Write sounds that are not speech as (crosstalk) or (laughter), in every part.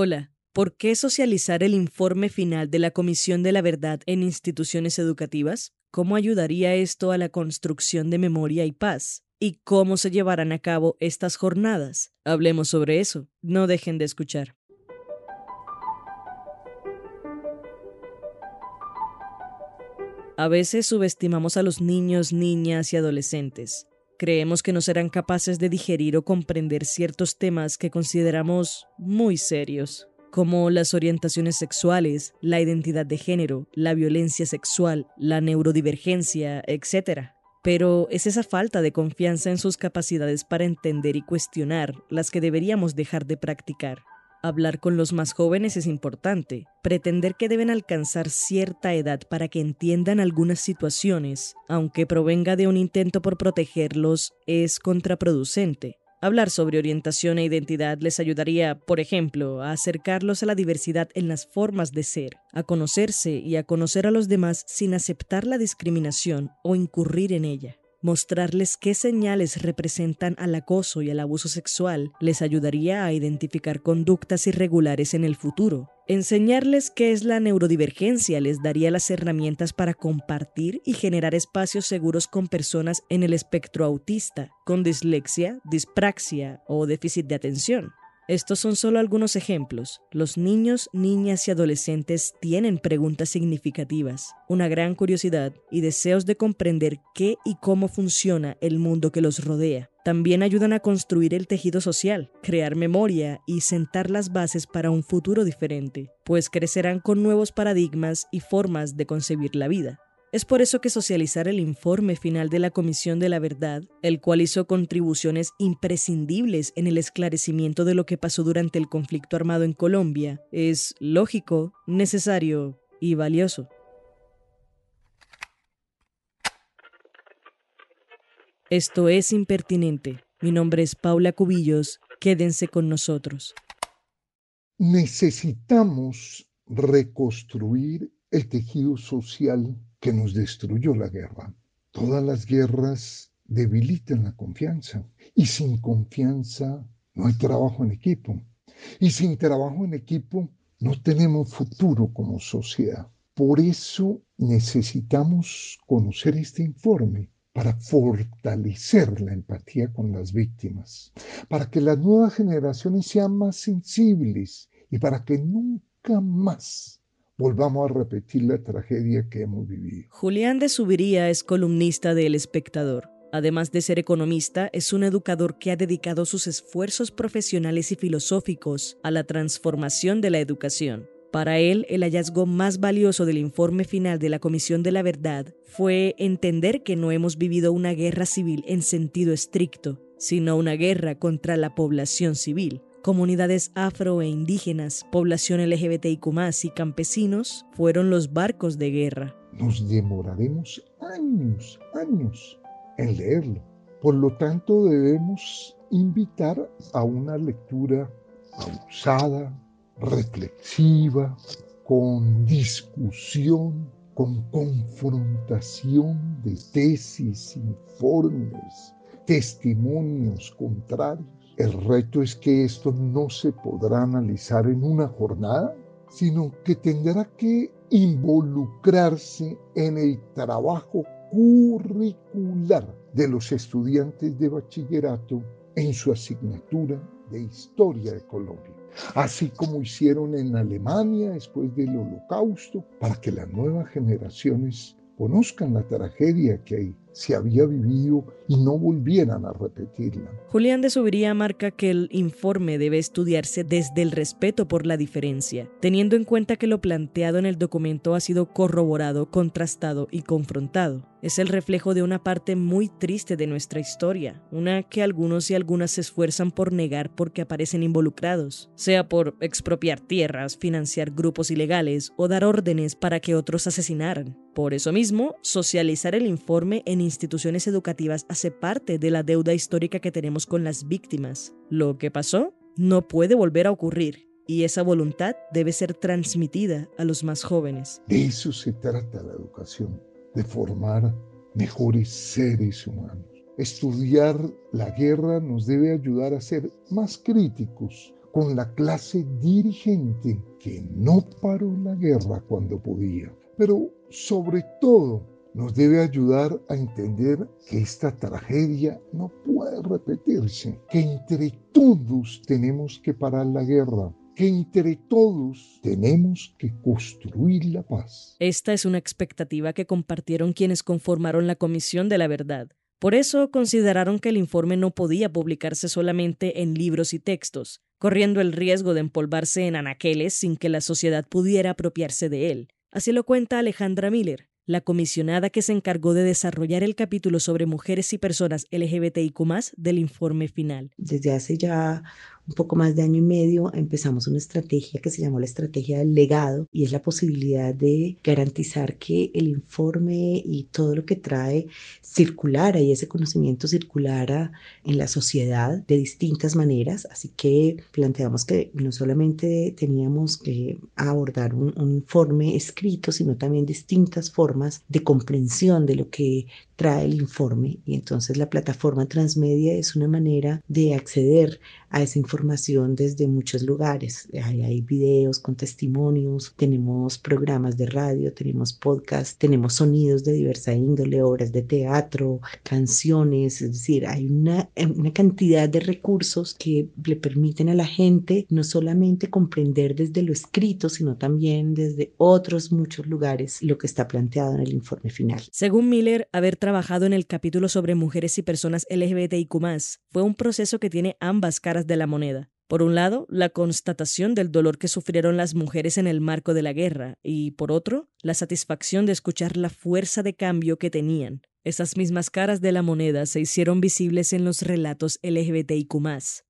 Hola. ¿Por qué socializar el informe final de la Comisión de la Verdad en instituciones educativas? ¿Cómo ayudaría esto a la construcción de memoria y paz? ¿Y cómo se llevarán a cabo estas jornadas? Hablemos sobre eso. No dejen de escuchar. A veces subestimamos a los niños, niñas y adolescentes. Creemos que no serán capaces de digerir o comprender ciertos temas que consideramos muy serios, como las orientaciones sexuales, la identidad de género, la violencia sexual, la neurodivergencia, etc. Pero es esa falta de confianza en sus capacidades para entender y cuestionar las que deberíamos dejar de practicar. Hablar con los más jóvenes es importante. Pretender que deben alcanzar cierta edad para que entiendan algunas situaciones, aunque provenga de un intento por protegerlos, es contraproducente. Hablar sobre orientación e identidad les ayudaría, por ejemplo, a acercarlos a la diversidad en las formas de ser, a conocerse y a conocer a los demás sin aceptar la discriminación o incurrir en ella. Mostrarles qué señales representan al acoso y al abuso sexual les ayudaría a identificar conductas irregulares en el futuro. Enseñarles qué es la neurodivergencia les daría las herramientas para compartir y generar espacios seguros con personas en el espectro autista, con dislexia, dispraxia o déficit de atención. Estos son solo algunos ejemplos. Los niños, niñas y adolescentes tienen preguntas significativas, una gran curiosidad y deseos de comprender qué y cómo funciona el mundo que los rodea. También ayudan a construir el tejido social, crear memoria y sentar las bases para un futuro diferente, pues crecerán con nuevos paradigmas y formas de concebir la vida. Es por eso que socializar el informe final de la Comisión de la Verdad, el cual hizo contribuciones imprescindibles en el esclarecimiento de lo que pasó durante el conflicto armado en Colombia, es lógico, necesario y valioso. Esto es impertinente. Mi nombre es Paula Cubillos. Quédense con nosotros. Necesitamos reconstruir el tejido social que nos destruyó la guerra. Todas las guerras debilitan la confianza y sin confianza no hay trabajo en equipo. Y sin trabajo en equipo no tenemos futuro como sociedad. Por eso necesitamos conocer este informe para fortalecer la empatía con las víctimas, para que las nuevas generaciones sean más sensibles y para que nunca más volvamos a repetir la tragedia que hemos vivido. Julián de Subiría es columnista de El Espectador. Además de ser economista, es un educador que ha dedicado sus esfuerzos profesionales y filosóficos a la transformación de la educación. Para él, el hallazgo más valioso del informe final de la Comisión de la Verdad fue entender que no hemos vivido una guerra civil en sentido estricto, sino una guerra contra la población civil. Comunidades afro e indígenas, población LGBTIQ y campesinos fueron los barcos de guerra. Nos demoraremos años, años en leerlo. Por lo tanto, debemos invitar a una lectura pausada, reflexiva, con discusión, con confrontación de tesis, informes, testimonios contrarios. El reto es que esto no se podrá analizar en una jornada, sino que tendrá que involucrarse en el trabajo curricular de los estudiantes de bachillerato en su asignatura de Historia de Colombia, así como hicieron en Alemania después del Holocausto, para que las nuevas generaciones conozcan la tragedia que ahí se había vivido y no volvieran a repetirla. Julián de Subiría marca que el informe debe estudiarse desde el respeto por la diferencia, teniendo en cuenta que lo planteado en el documento ha sido corroborado, contrastado y confrontado. Es el reflejo de una parte muy triste de nuestra historia, una que algunos y algunas se esfuerzan por negar porque aparecen involucrados, sea por expropiar tierras, financiar grupos ilegales o dar órdenes para que otros asesinaran. Por eso mismo, socializar el informe en instituciones educativas hace parte de la deuda histórica que tenemos con las víctimas. Lo que pasó no puede volver a ocurrir y esa voluntad debe ser transmitida a los más jóvenes. De eso se trata la educación de formar mejores seres humanos. Estudiar la guerra nos debe ayudar a ser más críticos con la clase dirigente que no paró la guerra cuando podía, pero sobre todo nos debe ayudar a entender que esta tragedia no puede repetirse, que entre todos tenemos que parar la guerra, que entre todos tenemos que construir la paz. Esta es una expectativa que compartieron quienes conformaron la Comisión de la Verdad. Por eso consideraron que el informe no podía publicarse solamente en libros y textos, corriendo el riesgo de empolvarse en anaqueles sin que la sociedad pudiera apropiarse de él. Así lo cuenta Alejandra Miller, la comisionada que se encargó de desarrollar el capítulo sobre mujeres y personas LGBTIQ del informe final. Desde hace ya un poco más de año y medio empezamos una estrategia que se llamó la estrategia del legado y es la posibilidad de garantizar que el informe y todo lo que trae circulara y ese conocimiento circulara en la sociedad de distintas maneras. Así que planteamos que no solamente teníamos que abordar un, un informe escrito, sino también distintas formas de comprensión de lo que trae el informe y entonces la plataforma transmedia es una manera de acceder a esa información desde muchos lugares. Hay, hay videos con testimonios, tenemos programas de radio, tenemos podcasts, tenemos sonidos de diversa índole, obras de teatro, canciones, es decir, hay una, una cantidad de recursos que le permiten a la gente no solamente comprender desde lo escrito, sino también desde otros muchos lugares lo que está planteado en el informe final. Según Miller, haber trabajado en el capítulo sobre mujeres y personas LGBTIQ fue un proceso que tiene ambas caras de la moneda. Por un lado, la constatación del dolor que sufrieron las mujeres en el marco de la guerra y, por otro, la satisfacción de escuchar la fuerza de cambio que tenían. Esas mismas caras de la moneda se hicieron visibles en los relatos LGBTIQ,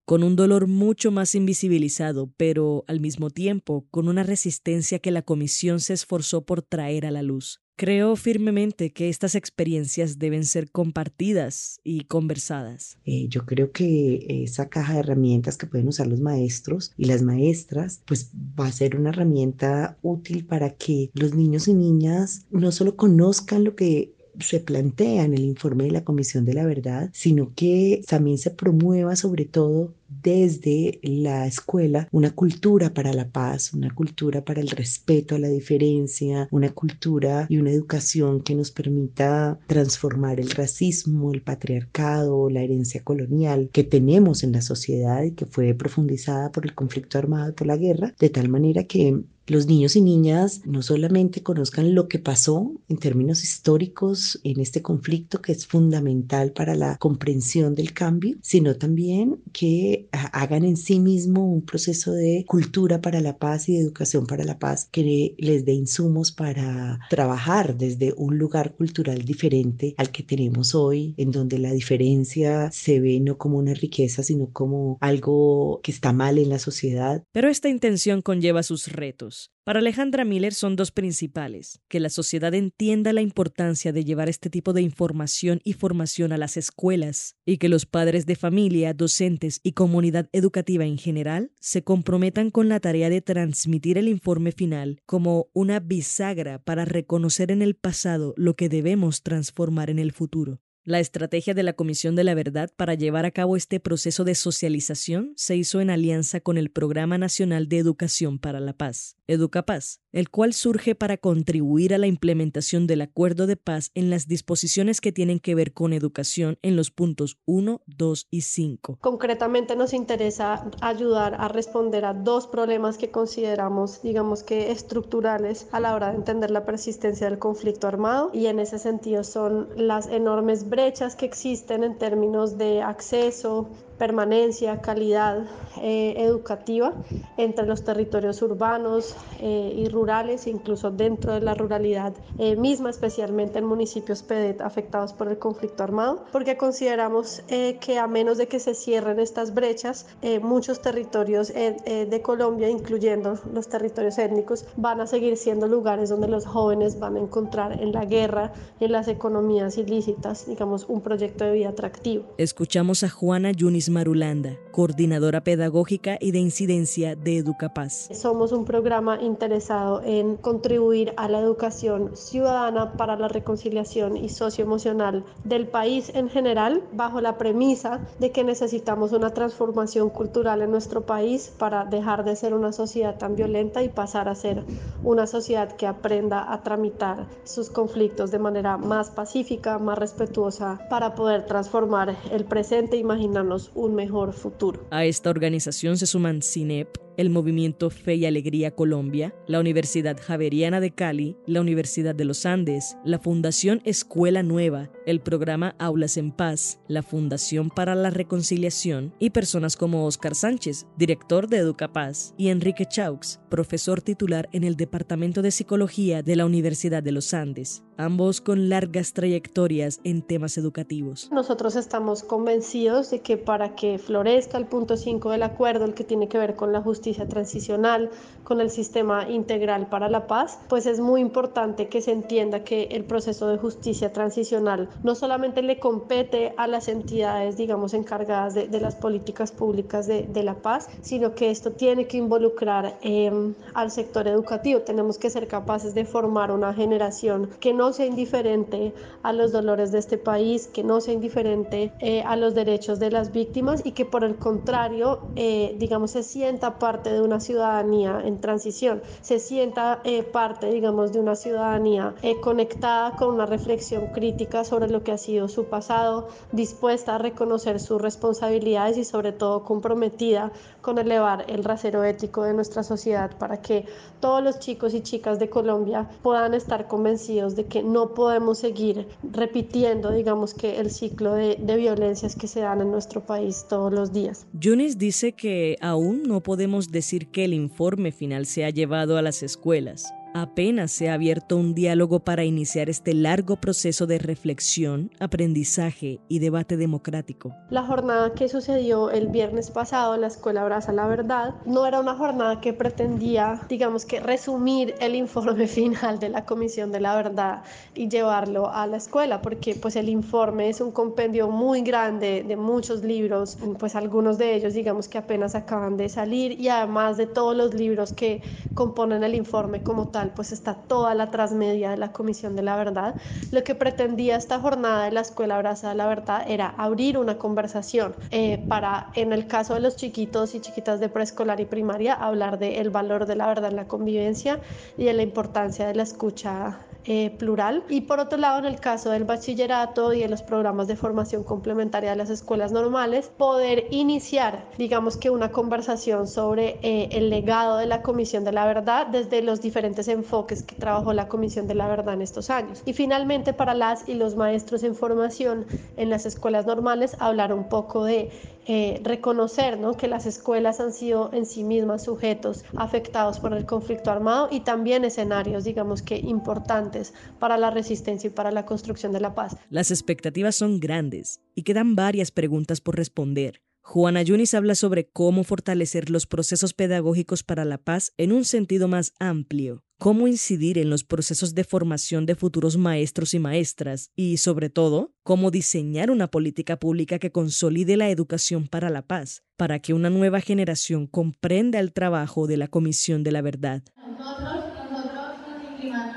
con un dolor mucho más invisibilizado, pero al mismo tiempo con una resistencia que la comisión se esforzó por traer a la luz. Creo firmemente que estas experiencias deben ser compartidas y conversadas. Eh, yo creo que esa caja de herramientas que pueden usar los maestros y las maestras, pues va a ser una herramienta útil para que los niños y niñas no solo conozcan lo que se plantea en el informe de la Comisión de la Verdad, sino que también se promueva sobre todo desde la escuela una cultura para la paz, una cultura para el respeto a la diferencia, una cultura y una educación que nos permita transformar el racismo, el patriarcado, la herencia colonial que tenemos en la sociedad y que fue profundizada por el conflicto armado y por la guerra, de tal manera que los niños y niñas no solamente conozcan lo que pasó en términos históricos en este conflicto que es fundamental para la comprensión del cambio, sino también que hagan en sí mismo un proceso de cultura para la paz y de educación para la paz que les dé insumos para trabajar desde un lugar cultural diferente al que tenemos hoy, en donde la diferencia se ve no como una riqueza, sino como algo que está mal en la sociedad. Pero esta intención conlleva sus retos. Para Alejandra Miller son dos principales, que la sociedad entienda la importancia de llevar este tipo de información y formación a las escuelas y que los padres de familia, docentes y comunidad educativa en general se comprometan con la tarea de transmitir el informe final como una bisagra para reconocer en el pasado lo que debemos transformar en el futuro. La estrategia de la Comisión de la Verdad para llevar a cabo este proceso de socialización se hizo en alianza con el Programa Nacional de Educación para la Paz, EducaPaz, el cual surge para contribuir a la implementación del acuerdo de paz en las disposiciones que tienen que ver con educación en los puntos 1, 2 y 5. Concretamente nos interesa ayudar a responder a dos problemas que consideramos, digamos que estructurales a la hora de entender la persistencia del conflicto armado y en ese sentido son las enormes brechas que existen en términos de acceso, permanencia, calidad eh, educativa entre los territorios urbanos eh, y rurales, incluso dentro de la ruralidad eh, misma, especialmente en municipios PEDET afectados por el conflicto armado, porque consideramos que a menos de que se cierren estas brechas, muchos territorios de Colombia, incluyendo los territorios étnicos, van a seguir siendo lugares donde los jóvenes van a encontrar en la guerra y en las economías ilícitas, digamos, un proyecto de vida atractivo. Escuchamos a Juana Yunis Marulanda, coordinadora pedagógica y de incidencia de Educapaz. Somos un programa interesado en contribuir a la educación ciudadana para la reconciliación y socioemocional del país en general, bajo la premisa de que necesitamos una transformación cultural en nuestro país para dejar de ser una sociedad tan violenta y pasar a ser una sociedad que aprenda a tramitar sus conflictos de manera más pacífica, más respetuosa, para poder transformar el presente e imaginarnos un mejor futuro. A esta organización se suman CINEP, el Movimiento Fe y Alegría Colombia, la Universidad Javeriana de Cali, la Universidad de los Andes, la Fundación Escuela Nueva, el programa Aulas en Paz, la Fundación para la Reconciliación y personas como Oscar Sánchez, director de Educapaz, y Enrique Chaux, profesor titular en el Departamento de Psicología de la Universidad de los Andes, ambos con largas trayectorias en temas educativos. Nosotros estamos convencidos de que para que florezca el punto 5 del acuerdo, el que tiene que ver con la justicia, transicional, con el sistema integral para la paz, pues es muy importante que se entienda que el proceso de justicia transicional no solamente le compete a las entidades, digamos, encargadas de, las políticas públicas de, la paz, sino que esto tiene que involucrar em, al sector educativo. Tenemos que ser capaces de formar una generación que no sea indiferente a los dolores de este país, que no sea indiferente eh, a los derechos de las víctimas y que por el contrario, eh, digamos, se sienta parte de una ciudadanía en transición, se sienta eh, parte, digamos, de una ciudadanía eh, conectada con una reflexión crítica sobre lo que ha sido su pasado, dispuesta a reconocer sus responsabilidades y sobre todo comprometida con elevar el rasero ético de nuestra sociedad para que todos los chicos y chicas de Colombia puedan estar convencidos de que no podemos seguir repitiendo, digamos, que el ciclo de, de violencias que se dan en nuestro país todos los días. Yunis dice que aún no podemos decir que el informe final se ha llevado a las escuelas, Apenas se ha abierto un diálogo para iniciar este largo proceso de reflexión, aprendizaje y debate democrático. La jornada que sucedió el viernes pasado en la Escuela Abraza la Verdad no era una jornada que pretendía, digamos que, resumir el informe (laughs) final de la Comisión de la Verdad y llevarlo a la escuela, porque pues el informe es un compendio muy grande de muchos libros, pues algunos de ellos digamos que apenas acaban de salir y además de todos los libros que componen el informe como tal pues está toda la transmedia de la Comisión de la Verdad. Lo que pretendía esta jornada de la Escuela Abraza de la Verdad era abrir una conversación eh, para, en el caso de los chiquitos y chiquitas de preescolar y primaria, hablar del el valor de la verdad en la convivencia y de la importancia de la escucha eh, plural. Y por otro lado, en el caso del bachillerato y de los programas de formación complementaria de las escuelas normales, poder iniciar, digamos que una conversación sobre eh, el legado de la Comisión de la Verdad desde los diferentes enfoques que trabajó la Comisión de la Verdad en estos años. Y finalmente, para las y los maestros en formación en las escuelas normales, hablar un poco de eh, reconocer ¿no? que las escuelas han sido en sí mismas sujetos afectados por el conflicto armado y también escenarios, digamos que importantes para la resistencia y para la construcción de la paz. Las expectativas son grandes y quedan varias preguntas por responder. Juana Yunis habla sobre cómo fortalecer los procesos pedagógicos para la paz en un sentido más amplio, cómo incidir en los procesos de formación de futuros maestros y maestras y, sobre todo, cómo diseñar una política pública que consolide la educación para la paz, para que una nueva generación comprenda el trabajo de la Comisión de la Verdad. Nosotros, nos inclinamos,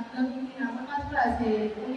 más para hacer un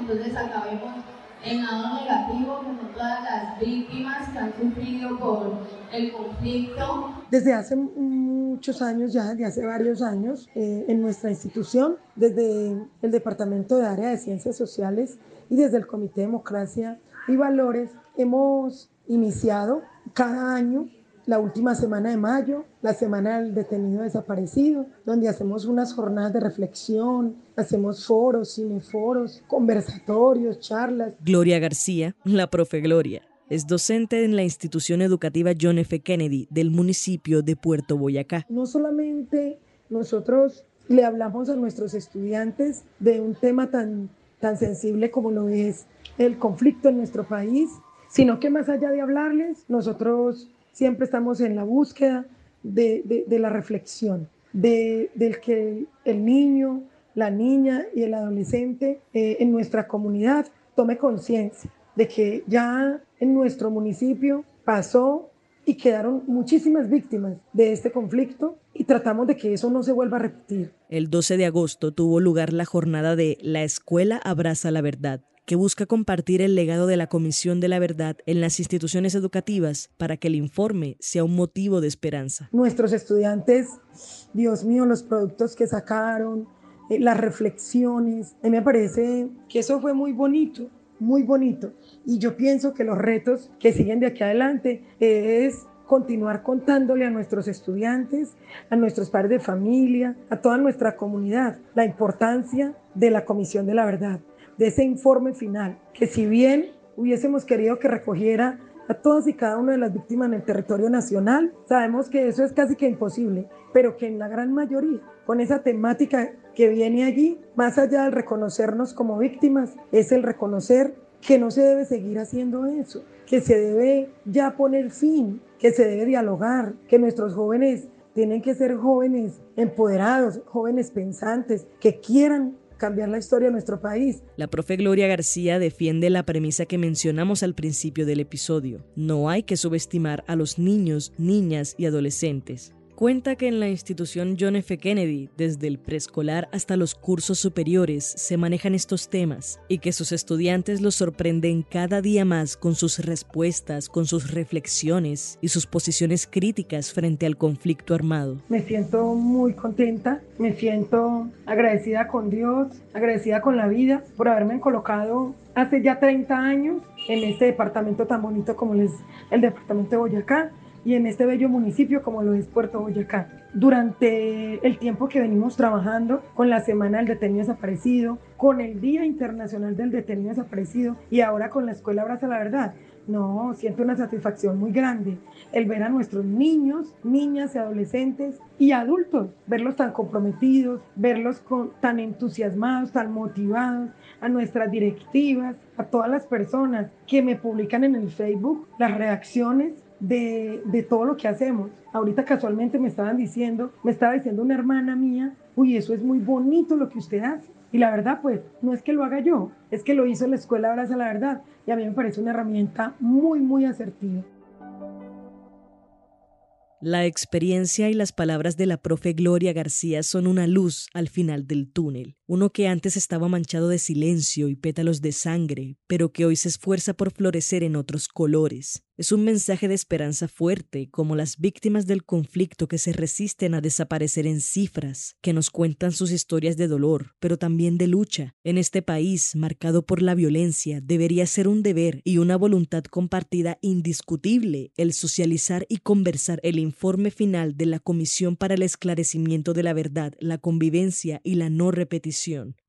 entonces acabemos en lado negativo como todas las víctimas que han sufrido por el conflicto. Desde hace un muchos años ya, de hace varios años, eh, en nuestra institución, desde el Departamento de Área de Ciencias Sociales y desde el Comité de Democracia y Valores, hemos iniciado cada año la última semana de mayo, la semana del detenido desaparecido, donde hacemos unas jornadas de reflexión, hacemos foros, cineforos, conversatorios, charlas. Gloria García, la profe Gloria, es docente en la institución educativa John F. Kennedy del municipio de Puerto Boyacá. No solamente nosotros le hablamos a nuestros estudiantes de un tema tan, tan sensible como lo es el conflicto en nuestro país, sino que más allá de hablarles, nosotros siempre estamos en la búsqueda de, la reflexión, de, del que el niño, la niña y el adolescente eh, en nuestra comunidad tome conciencia de que ya en nuestro municipio pasó y quedaron muchísimas víctimas de este conflicto y tratamos de que eso no se vuelva a repetir. El 12 de agosto tuvo lugar la jornada de La Escuela Abraza la Verdad, que busca compartir el legado de la Comisión de la Verdad en las instituciones educativas para que el informe sea un motivo de esperanza. Nuestros estudiantes, Dios mío, los productos que sacaron, eh, las reflexiones, a mí me parece que eso fue muy bonito, muy bonito. Y yo pienso que los retos que siguen de aquí adelante es continuar contándole a nuestros estudiantes, a nuestros padres de familia, a toda nuestra comunidad, la importancia de la Comisión de la Verdad de ese informe final, que si bien hubiésemos querido que recogiera a todas y cada una de las víctimas en el territorio nacional, sabemos que eso es casi que imposible, pero que en la gran mayoría, con esa temática que viene allí, más allá del reconocernos como víctimas, es el reconocer que no se debe seguir haciendo eso, que se debe ya poner fin, que se debe dialogar, que nuestros jóvenes tienen que ser jóvenes empoderados, jóvenes pensantes, que quieran cambiar la historia de nuestro país. La profe Gloria García defiende la premisa que mencionamos al principio del episodio. No hay que subestimar a los niños, niñas y adolescentes. Cuenta que en la institución John F. Kennedy, desde el preescolar hasta los cursos superiores, se manejan estos temas y que sus estudiantes los sorprenden cada día más con sus respuestas, con sus reflexiones y sus posiciones críticas frente al conflicto armado. Me siento muy contenta, me siento agradecida con Dios, agradecida con la vida por haberme colocado hace ya 30 años en este departamento tan bonito como es el departamento de Boyacá y en este bello municipio como lo es Puerto Boyacá. Durante el tiempo que venimos trabajando con la Semana del Detenido Desaparecido, con el Día Internacional del Detenido Desaparecido y ahora con la Escuela Abraza la Verdad, no, siento una satisfacción muy grande el ver a nuestros niños, niñas y adolescentes y adultos, verlos tan comprometidos, verlos tan entusiasmados, tan motivados, a nuestras directivas, a todas las personas que me publican en el Facebook las reacciones de, todo lo que hacemos. Ahorita casualmente me estaban diciendo, me estaba diciendo una hermana mía, uy, eso es muy bonito lo que usted hace. Y la verdad, pues, no es que lo haga yo, es que lo hizo la escuela Abraza la Verdad. Y a mí me parece una herramienta muy, muy asertiva. La experiencia y las palabras de la profe Gloria García son una luz al final del túnel, uno que antes estaba manchado de silencio y pétalos de sangre, pero que hoy se esfuerza por florecer en otros colores. Es un mensaje de esperanza fuerte, como las víctimas del conflicto que se resisten a desaparecer en cifras, que nos cuentan sus historias de dolor, pero también de lucha. En este país, marcado por la violencia, debería ser un deber y una voluntad compartida indiscutible el socializar y conversar el informe final de la Comisión para el Esclarecimiento de la Verdad, la Convivencia y la No Repetición.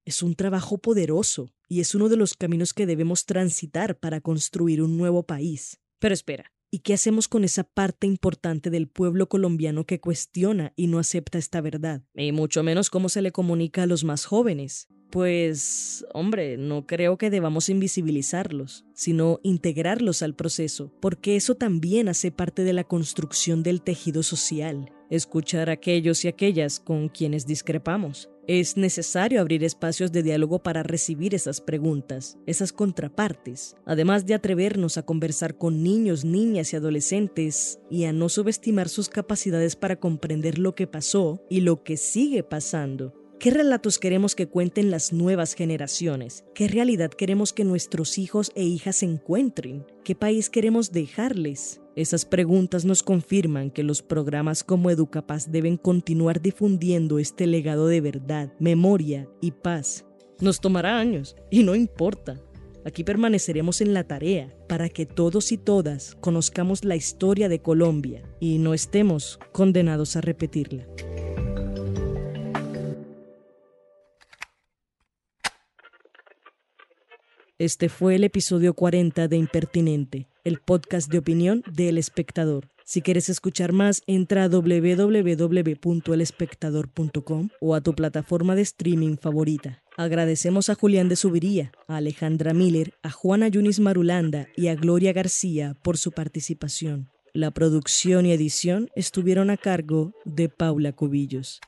Es un trabajo poderoso y es uno de los caminos que debemos transitar para construir un nuevo país. Pero espera, ¿y qué hacemos con esa parte importante del pueblo colombiano que cuestiona y no acepta esta verdad? Y mucho menos cómo se le comunica a los más jóvenes. Pues, hombre, no creo que debamos invisibilizarlos, sino integrarlos al proceso, porque eso también hace parte de la construcción del tejido social, escuchar a aquellos y aquellas con quienes discrepamos, es necesario abrir espacios de diálogo para recibir esas preguntas, esas contrapartes, además de atrevernos a conversar con niños, niñas y adolescentes y a no subestimar sus capacidades para comprender lo que pasó y lo que sigue pasando. ¿Qué relatos queremos que cuenten las nuevas generaciones? ¿Qué realidad queremos que nuestros hijos e hijas encuentren? ¿Qué país queremos dejarles? Esas preguntas nos confirman que los programas como Educapaz deben continuar difundiendo este legado de verdad, memoria y paz. Nos tomará años, y no importa. Aquí permaneceremos en la tarea para que todos y todas conozcamos la historia de Colombia y no estemos condenados a repetirla. Este fue el episodio 40 de Impertinente, el podcast de opinión de El Espectador. Si quieres escuchar más, entra a www.elespectador.com o a tu plataforma de streaming favorita. Agradecemos a Julián de Subiría, a Alejandra Miller, a Juana Yunis Marulanda y a Gloria García por su participación. La producción y edición estuvieron a cargo de Paula Cubillos.